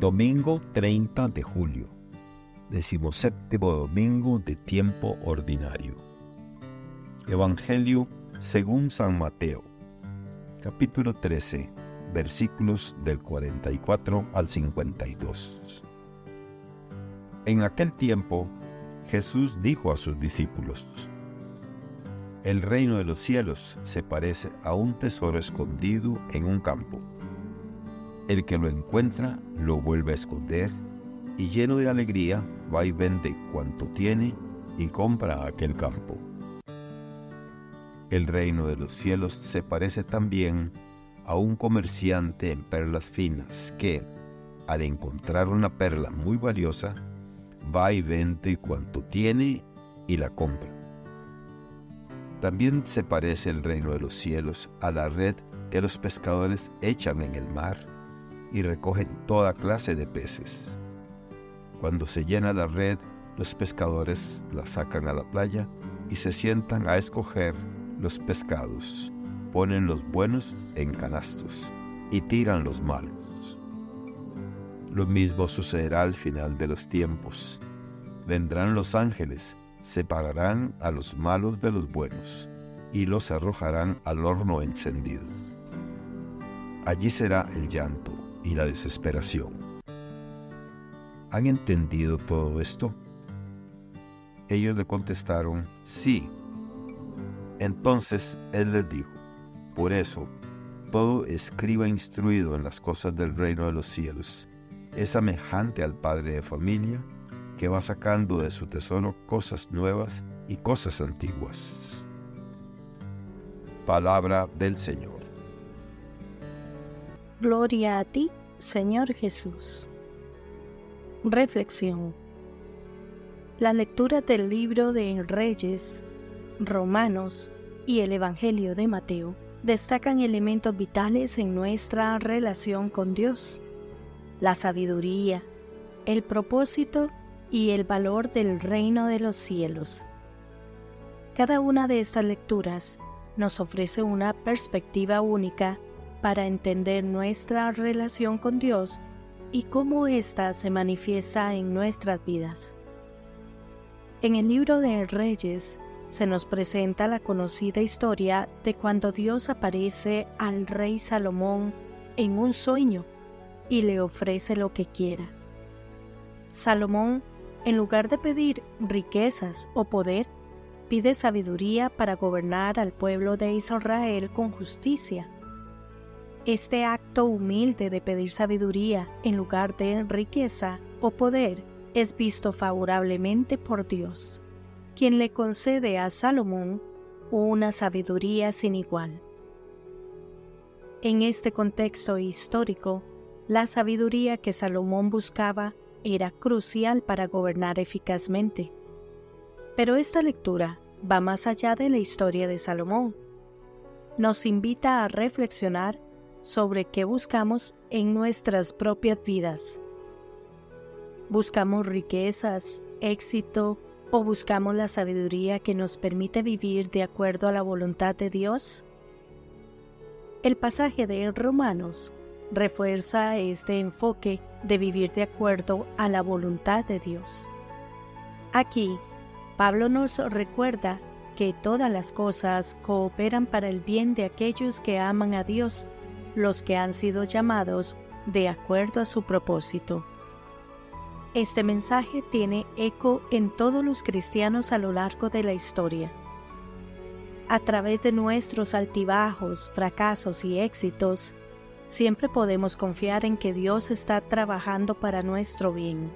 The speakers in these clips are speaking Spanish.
Domingo 30 de julio, decimoséptimo domingo de tiempo ordinario. Evangelio según San Mateo, capítulo 13, versículos del 44 al 52. En aquel tiempo, Jesús dijo a sus discípulos, El reino de los cielos se parece a un tesoro escondido en un campo el que lo encuentra lo vuelve a esconder y lleno de alegría va y vende cuanto tiene y compra aquel campo. El reino de los cielos se parece también a un comerciante en perlas finas que, al encontrar una perla muy valiosa, va y vende cuanto tiene y la compra. También se parece el reino de los cielos a la red que los pescadores echan en el mar y recogen toda clase de peces. Cuando se llena la red, los pescadores la sacan a la playa y se sientan a escoger los pescados. Ponen los buenos en canastos y tiran los malos. Lo mismo sucederá al final de los tiempos. Vendrán los ángeles, separarán a los malos de los buenos y los arrojarán al horno encendido. Allí será el llanto y la desesperación. ¿Han entendido todo esto? Ellos le contestaron, sí. Entonces él les dijo, por eso, todo escriba instruido en las cosas del reino de los cielos es semejante al padre de familia que va sacando de su tesoro cosas nuevas y cosas antiguas. Palabra del Señor. Gloria a ti, Señor Jesús. Reflexión. La lectura del libro de Reyes, Romanos y el Evangelio de Mateo destacan elementos vitales en nuestra relación con Dios. La sabiduría, el propósito y el valor del reino de los cielos. Cada una de estas lecturas nos ofrece una perspectiva única para entender nuestra relación con Dios y cómo ésta se manifiesta en nuestras vidas. En el libro de Reyes se nos presenta la conocida historia de cuando Dios aparece al rey Salomón en un sueño y le ofrece lo que quiera. Salomón, en lugar de pedir riquezas o poder, pide sabiduría para gobernar al pueblo de Israel con justicia este acto humilde de pedir sabiduría en lugar de riqueza o poder es visto favorablemente por Dios, quien le concede a Salomón una sabiduría sin igual. En este contexto histórico, la sabiduría que Salomón buscaba era crucial para gobernar eficazmente. Pero esta lectura va más allá de la historia de Salomón. Nos invita a reflexionar sobre qué buscamos en nuestras propias vidas. ¿Buscamos riquezas, éxito o buscamos la sabiduría que nos permite vivir de acuerdo a la voluntad de Dios? El pasaje de Romanos refuerza este enfoque de vivir de acuerdo a la voluntad de Dios. Aquí, Pablo nos recuerda que todas las cosas cooperan para el bien de aquellos que aman a Dios los que han sido llamados de acuerdo a su propósito. Este mensaje tiene eco en todos los cristianos a lo largo de la historia. A través de nuestros altibajos, fracasos y éxitos, siempre podemos confiar en que Dios está trabajando para nuestro bien.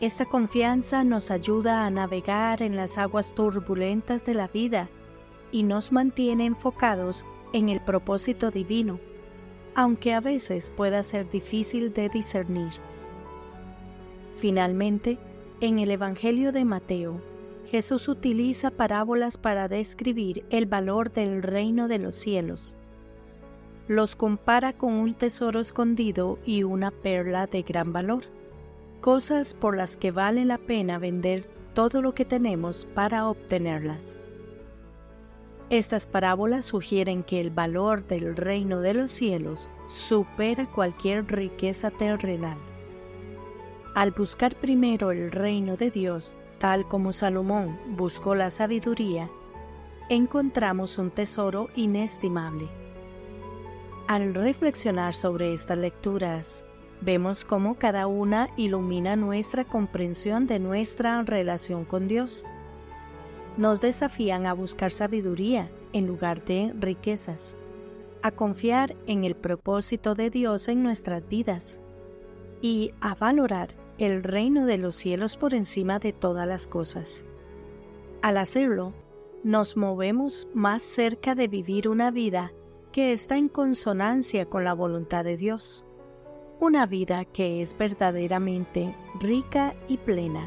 Esta confianza nos ayuda a navegar en las aguas turbulentas de la vida y nos mantiene enfocados en el propósito divino, aunque a veces pueda ser difícil de discernir. Finalmente, en el Evangelio de Mateo, Jesús utiliza parábolas para describir el valor del reino de los cielos. Los compara con un tesoro escondido y una perla de gran valor, cosas por las que vale la pena vender todo lo que tenemos para obtenerlas. Estas parábolas sugieren que el valor del reino de los cielos supera cualquier riqueza terrenal. Al buscar primero el reino de Dios, tal como Salomón buscó la sabiduría, encontramos un tesoro inestimable. Al reflexionar sobre estas lecturas, vemos cómo cada una ilumina nuestra comprensión de nuestra relación con Dios nos desafían a buscar sabiduría en lugar de riquezas, a confiar en el propósito de Dios en nuestras vidas y a valorar el reino de los cielos por encima de todas las cosas. Al hacerlo, nos movemos más cerca de vivir una vida que está en consonancia con la voluntad de Dios, una vida que es verdaderamente rica y plena.